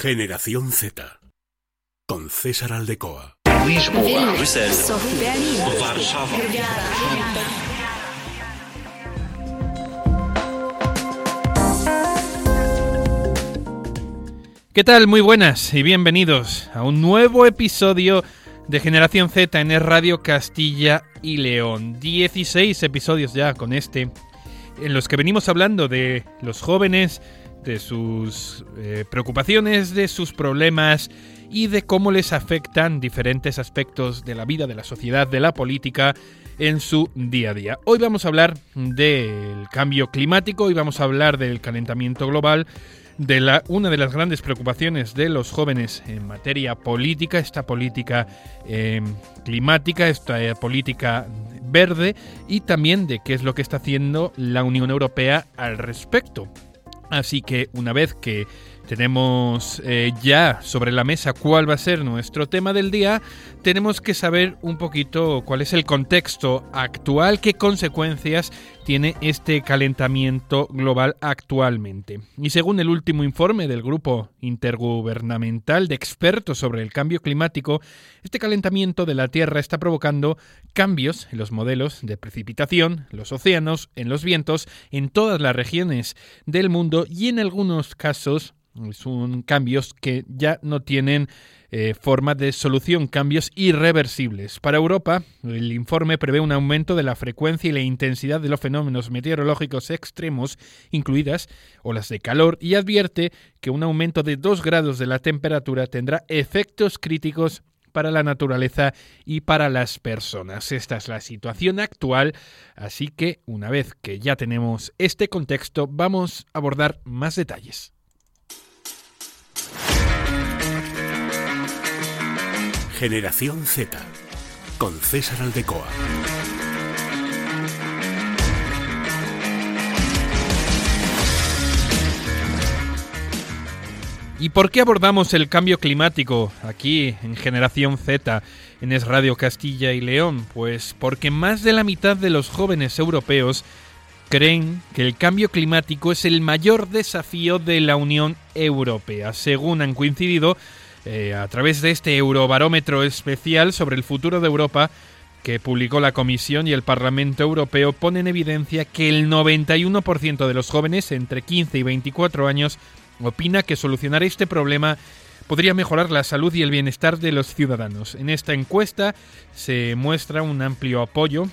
Generación Z. Con César Aldecoa. ¿Qué tal? Muy buenas y bienvenidos a un nuevo episodio de Generación Z en el Radio Castilla y León. 16 episodios ya con este, en los que venimos hablando de los jóvenes, de sus eh, preocupaciones, de sus problemas y de cómo les afectan diferentes aspectos de la vida, de la sociedad, de la política en su día a día. Hoy vamos a hablar del cambio climático, hoy vamos a hablar del calentamiento global, de la, una de las grandes preocupaciones de los jóvenes en materia política, esta política eh, climática, esta eh, política verde y también de qué es lo que está haciendo la Unión Europea al respecto. Así que una vez que tenemos eh, ya sobre la mesa cuál va a ser nuestro tema del día, tenemos que saber un poquito cuál es el contexto actual, qué consecuencias tiene este calentamiento global actualmente. Y según el último informe del Grupo Intergubernamental de Expertos sobre el Cambio Climático, este calentamiento de la Tierra está provocando cambios en los modelos de precipitación, los océanos, en los vientos, en todas las regiones del mundo y en algunos casos son cambios que ya no tienen eh, forma de solución, cambios irreversibles. Para Europa, el informe prevé un aumento de la frecuencia y la intensidad de los fenómenos meteorológicos extremos, incluidas olas de calor, y advierte que un aumento de 2 grados de la temperatura tendrá efectos críticos para la naturaleza y para las personas. Esta es la situación actual, así que una vez que ya tenemos este contexto, vamos a abordar más detalles. Generación Z. Con César Aldecoa. ¿Y por qué abordamos el cambio climático aquí en Generación Z, en Es Radio Castilla y León? Pues porque más de la mitad de los jóvenes europeos creen que el cambio climático es el mayor desafío de la Unión Europea, según han coincidido eh, a través de este Eurobarómetro especial sobre el futuro de Europa que publicó la Comisión y el Parlamento Europeo pone en evidencia que el 91% de los jóvenes entre 15 y 24 años opina que solucionar este problema podría mejorar la salud y el bienestar de los ciudadanos. En esta encuesta se muestra un amplio apoyo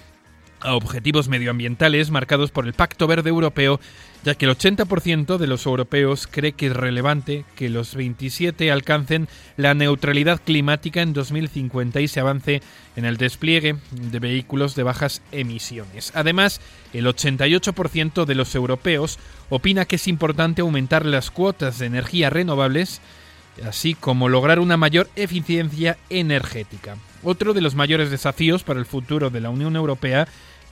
a objetivos medioambientales marcados por el Pacto Verde Europeo, ya que el 80% de los europeos cree que es relevante que los 27 alcancen la neutralidad climática en 2050 y se avance en el despliegue de vehículos de bajas emisiones. Además, el 88% de los europeos opina que es importante aumentar las cuotas de energía renovables, así como lograr una mayor eficiencia energética. Otro de los mayores desafíos para el futuro de la Unión Europea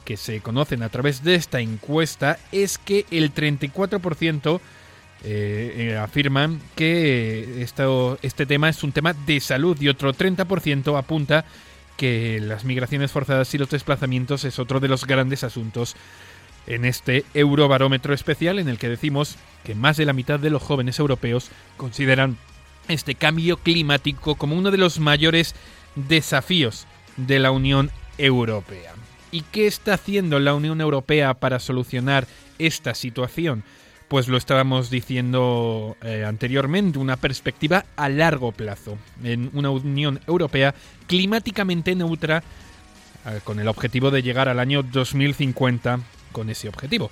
que se conocen a través de esta encuesta es que el 34% eh, eh, afirman que esto, este tema es un tema de salud y otro 30% apunta que las migraciones forzadas y los desplazamientos es otro de los grandes asuntos en este Eurobarómetro especial en el que decimos que más de la mitad de los jóvenes europeos consideran este cambio climático como uno de los mayores desafíos de la Unión Europea. ¿Y qué está haciendo la Unión Europea para solucionar esta situación? Pues lo estábamos diciendo eh, anteriormente, una perspectiva a largo plazo, en una Unión Europea climáticamente neutra, eh, con el objetivo de llegar al año 2050 con ese objetivo.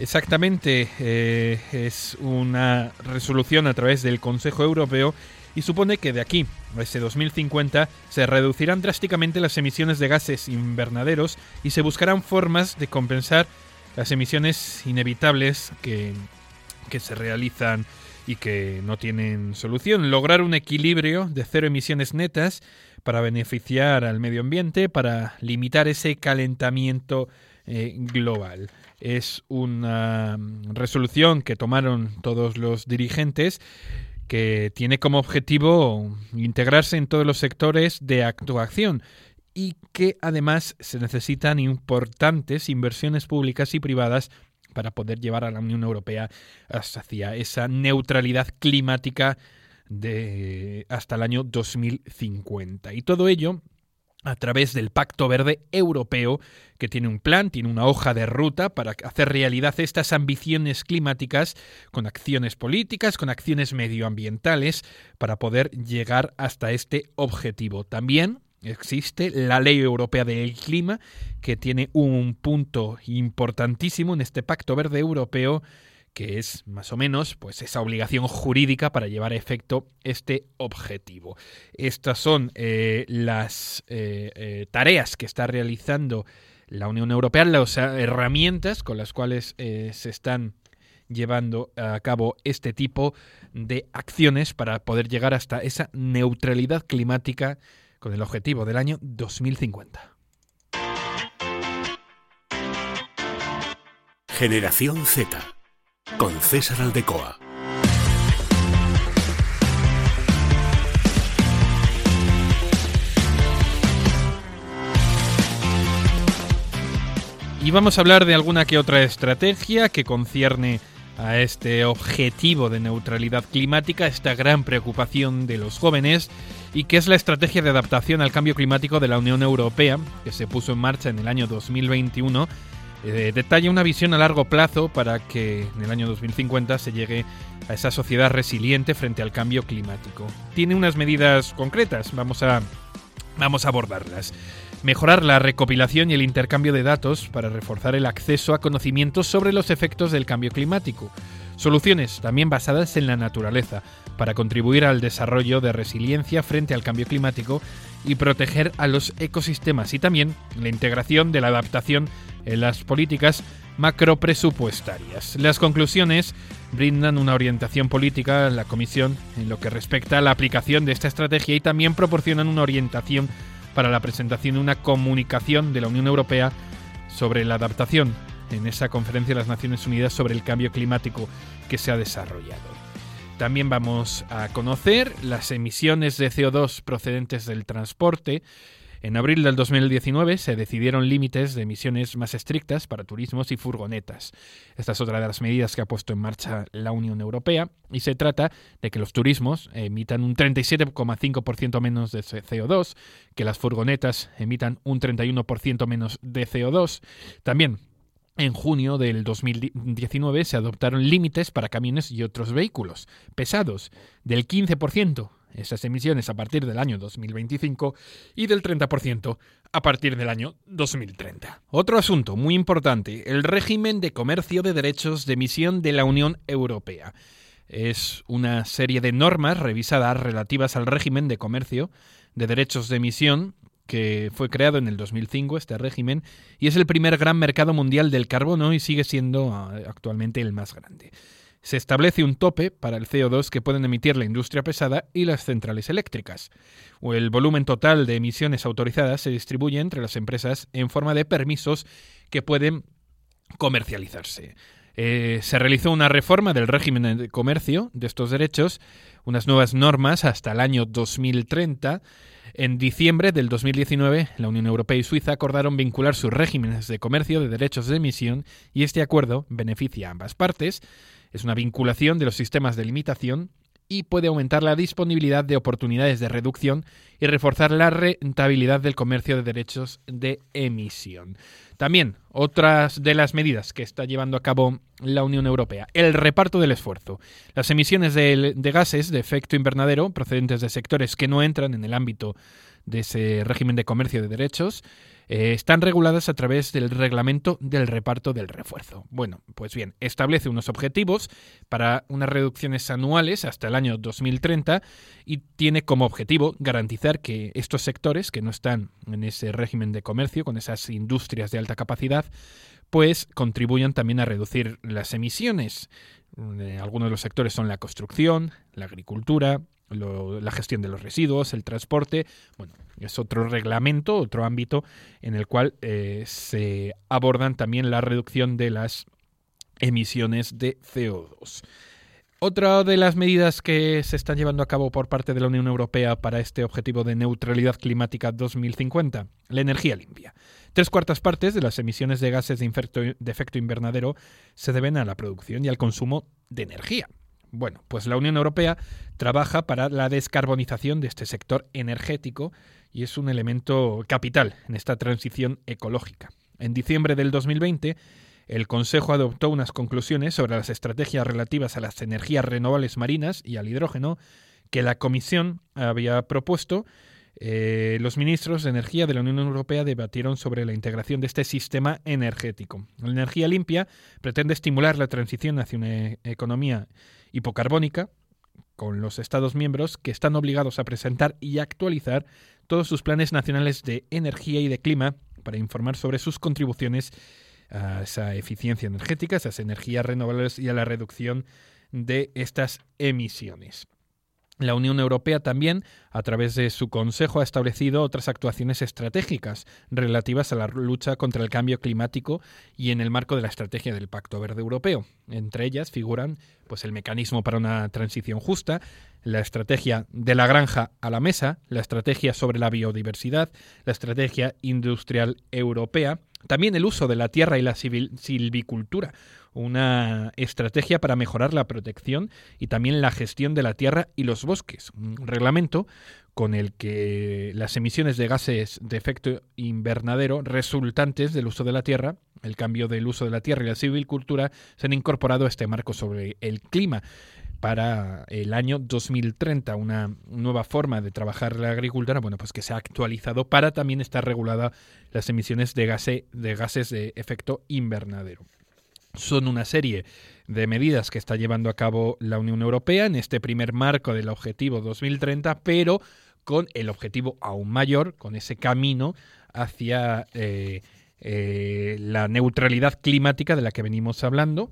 Exactamente, eh, es una resolución a través del Consejo Europeo y supone que de aquí a ese 2050 se reducirán drásticamente las emisiones de gases invernaderos y se buscarán formas de compensar las emisiones inevitables que, que se realizan y que no tienen solución. Lograr un equilibrio de cero emisiones netas para beneficiar al medio ambiente, para limitar ese calentamiento eh, global. Es una resolución que tomaron todos los dirigentes que tiene como objetivo integrarse en todos los sectores de actuación y que además se necesitan importantes inversiones públicas y privadas para poder llevar a la Unión Europea hacia esa neutralidad climática de hasta el año 2050. Y todo ello a través del Pacto Verde Europeo, que tiene un plan, tiene una hoja de ruta para hacer realidad estas ambiciones climáticas con acciones políticas, con acciones medioambientales, para poder llegar hasta este objetivo. También existe la Ley Europea del Clima, que tiene un punto importantísimo en este Pacto Verde Europeo que es más o menos pues esa obligación jurídica para llevar a efecto este objetivo. Estas son eh, las eh, eh, tareas que está realizando la Unión Europea, las herramientas con las cuales se están llevando a cabo este tipo de acciones para poder llegar hasta esa neutralidad climática con el objetivo del año 2050. Generación Z con César Aldecoa. Y vamos a hablar de alguna que otra estrategia que concierne a este objetivo de neutralidad climática, esta gran preocupación de los jóvenes, y que es la estrategia de adaptación al cambio climático de la Unión Europea, que se puso en marcha en el año 2021 eh, detalla una visión a largo plazo para que en el año 2050 se llegue a esa sociedad resiliente frente al cambio climático. Tiene unas medidas concretas, vamos a, vamos a abordarlas. Mejorar la recopilación y el intercambio de datos para reforzar el acceso a conocimientos sobre los efectos del cambio climático. Soluciones también basadas en la naturaleza para contribuir al desarrollo de resiliencia frente al cambio climático y proteger a los ecosistemas y también la integración de la adaptación en las políticas macropresupuestarias. Las conclusiones brindan una orientación política a la Comisión en lo que respecta a la aplicación de esta estrategia y también proporcionan una orientación para la presentación de una comunicación de la Unión Europea sobre la adaptación en esa conferencia de las Naciones Unidas sobre el cambio climático que se ha desarrollado. También vamos a conocer las emisiones de CO2 procedentes del transporte. En abril del 2019 se decidieron límites de emisiones más estrictas para turismos y furgonetas. Esta es otra de las medidas que ha puesto en marcha la Unión Europea y se trata de que los turismos emitan un 37,5% menos de CO2, que las furgonetas emitan un 31% menos de CO2. También en junio del 2019 se adoptaron límites para camiones y otros vehículos pesados del 15% esas emisiones a partir del año 2025 y del 30% a partir del año 2030. Otro asunto muy importante, el régimen de comercio de derechos de emisión de la Unión Europea. Es una serie de normas revisadas relativas al régimen de comercio de derechos de emisión que fue creado en el 2005, este régimen, y es el primer gran mercado mundial del carbono y sigue siendo ah, actualmente el más grande. Se establece un tope para el CO2 que pueden emitir la industria pesada y las centrales eléctricas. El volumen total de emisiones autorizadas se distribuye entre las empresas en forma de permisos que pueden comercializarse. Eh, se realizó una reforma del régimen de comercio de estos derechos, unas nuevas normas hasta el año 2030 en diciembre del 2019, la Unión Europea y Suiza acordaron vincular sus regímenes de comercio de derechos de emisión y este acuerdo beneficia a ambas partes. Es una vinculación de los sistemas de limitación y puede aumentar la disponibilidad de oportunidades de reducción y reforzar la rentabilidad del comercio de derechos de emisión. También otras de las medidas que está llevando a cabo la Unión Europea, el reparto del esfuerzo. Las emisiones de, gases de efecto invernadero procedentes de sectores que no entran en el ámbito de ese régimen de comercio de derechos eh, están reguladas a través del reglamento del reparto del refuerzo. Bueno, pues bien, establece unos objetivos para unas reducciones anuales hasta el año 2030 y tiene como objetivo garantizar que estos sectores que no están en ese régimen de comercio, con esas industrias de alta capacidad, pues contribuyan también a reducir las emisiones. Eh, algunos de los sectores son la construcción, la agricultura, la gestión de los residuos, el transporte, bueno, es otro reglamento, otro ámbito en el cual eh, se abordan también la reducción de las emisiones de CO2. Otra de las medidas que se están llevando a cabo por parte de la Unión Europea para este objetivo de neutralidad climática 2050, la energía limpia. Tres cuartas partes de las emisiones de gases de, de efecto invernadero se deben a la producción y al consumo de energía. Bueno, pues la Unión Europea trabaja para la descarbonización de este sector energético y es un elemento capital en esta transición ecológica. En diciembre del 2020, el Consejo adoptó unas conclusiones sobre las estrategias relativas a las energías renovables marinas y al hidrógeno que la Comisión había propuesto. Eh, los ministros de Energía de la Unión Europea debatieron sobre la integración de este sistema energético. La energía limpia pretende estimular la transición hacia una economía hipocarbónica, con los Estados miembros que están obligados a presentar y actualizar todos sus planes nacionales de energía y de clima para informar sobre sus contribuciones a esa eficiencia energética, esas energías renovables y a la reducción de estas emisiones. La Unión Europea también, a través de su Consejo, ha establecido otras actuaciones estratégicas relativas a la lucha contra el cambio climático y en el marco de la estrategia del Pacto Verde Europeo. Entre ellas figuran pues, el mecanismo para una transición justa, la estrategia de la granja a la mesa, la estrategia sobre la biodiversidad, la estrategia industrial europea, también el uso de la tierra y la silvicultura, una estrategia para mejorar la protección y también la gestión de la tierra y los bosques. Un reglamento con el que las emisiones de gases de efecto invernadero resultantes del uso de la tierra, el cambio del uso de la tierra y la silvicultura, se han incorporado a este marco sobre el clima para el año 2030, una nueva forma de trabajar la agricultura, bueno, pues que se ha actualizado para también estar regulada las emisiones de gases de efecto invernadero. Son una serie de medidas que está llevando a cabo la Unión Europea en este primer marco del objetivo 2030, pero con el objetivo aún mayor, con ese camino hacia eh, eh, la neutralidad climática de la que venimos hablando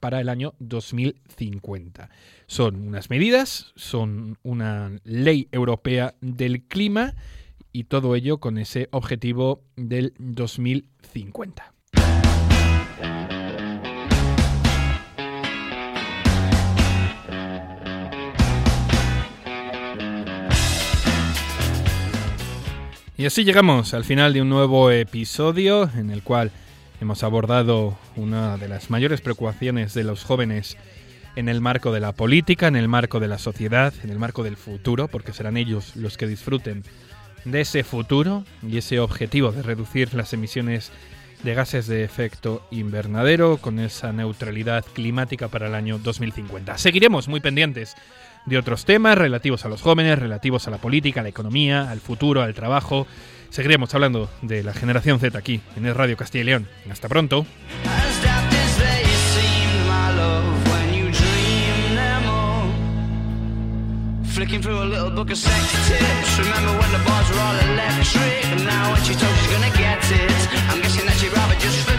para el año 2050. Son unas medidas, son una ley europea del clima y todo ello con ese objetivo del 2050. Y así llegamos al final de un nuevo episodio en el cual hemos abordado una de las mayores preocupaciones de los jóvenes en el marco de la política, en el marco de la sociedad, en el marco del futuro, porque serán ellos los que disfruten de ese futuro y ese objetivo de reducir las emisiones de gases de efecto invernadero con esa neutralidad climática para el año 2050. Seguiremos muy pendientes de otros temas relativos a los jóvenes, relativos a la política, a la economía, al futuro, al trabajo. Seguiremos hablando de la generación Z aquí en el Radio Castilla y León. Hasta pronto. Flicking through a little book of sex tips. Remember when the bars were all electric? And now when she told she's gonna get it, I'm guessing that she'd rather just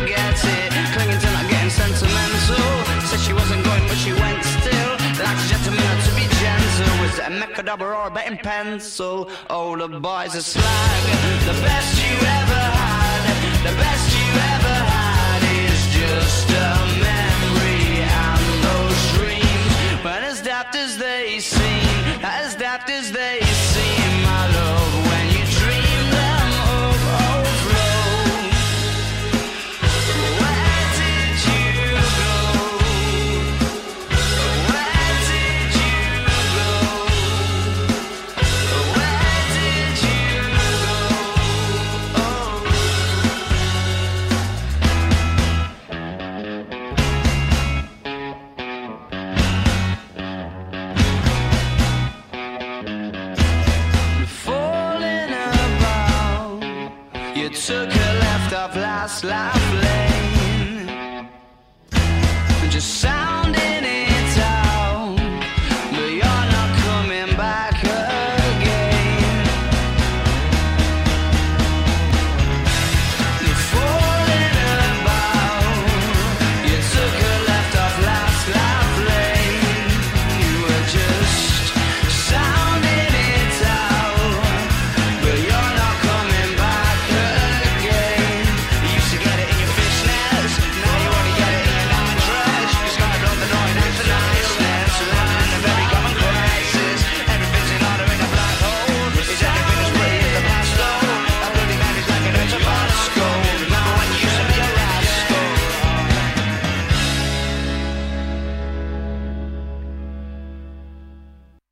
Was it a mechadabra or a betting pencil? Oh, the boys are slag. The best you ever had. The best you ever had is just you took a left off last life lane. and Just sound